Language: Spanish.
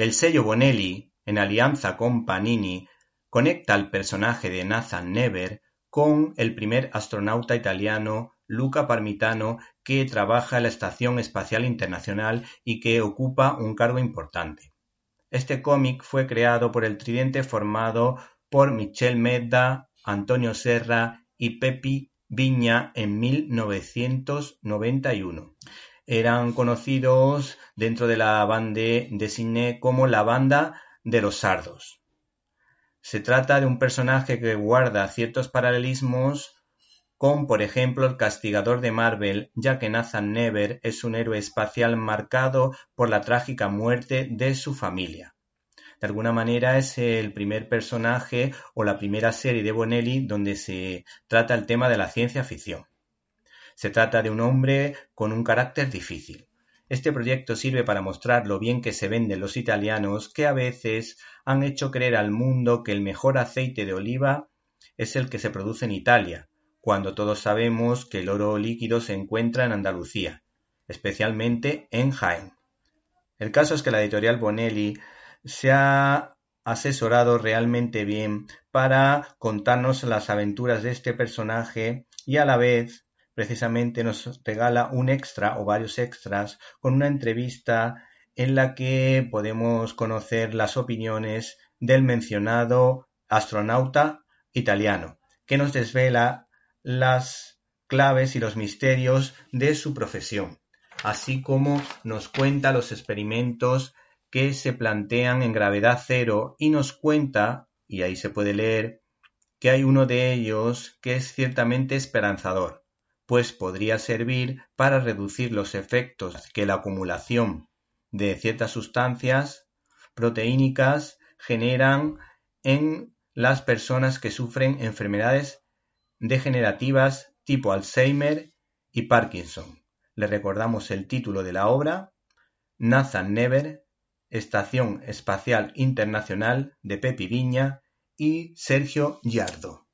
El sello Bonelli, en alianza con Panini, conecta al personaje de Nathan Never con el primer astronauta italiano Luca Parmitano que trabaja en la Estación Espacial Internacional y que ocupa un cargo importante. Este cómic fue creado por el tridente formado por Michel Medda, Antonio Serra y Pepi Viña en 1991. Eran conocidos dentro de la banda de cine como la banda de los sardos. Se trata de un personaje que guarda ciertos paralelismos con, por ejemplo, el castigador de Marvel, ya que Nathan Never es un héroe espacial marcado por la trágica muerte de su familia. De alguna manera es el primer personaje o la primera serie de Bonelli donde se trata el tema de la ciencia ficción. Se trata de un hombre con un carácter difícil. Este proyecto sirve para mostrar lo bien que se venden los italianos que a veces han hecho creer al mundo que el mejor aceite de oliva es el que se produce en Italia, cuando todos sabemos que el oro líquido se encuentra en Andalucía, especialmente en Jaén. El caso es que la editorial Bonelli se ha asesorado realmente bien para contarnos las aventuras de este personaje y a la vez precisamente nos regala un extra o varios extras con una entrevista en la que podemos conocer las opiniones del mencionado astronauta italiano, que nos desvela las claves y los misterios de su profesión, así como nos cuenta los experimentos que se plantean en gravedad cero y nos cuenta, y ahí se puede leer, que hay uno de ellos que es ciertamente esperanzador, pues podría servir para reducir los efectos que la acumulación de ciertas sustancias proteínicas generan en las personas que sufren enfermedades degenerativas tipo Alzheimer y Parkinson. Le recordamos el título de la obra, Nathan Never, Estación Espacial Internacional de Pepi Viña y Sergio Yardo.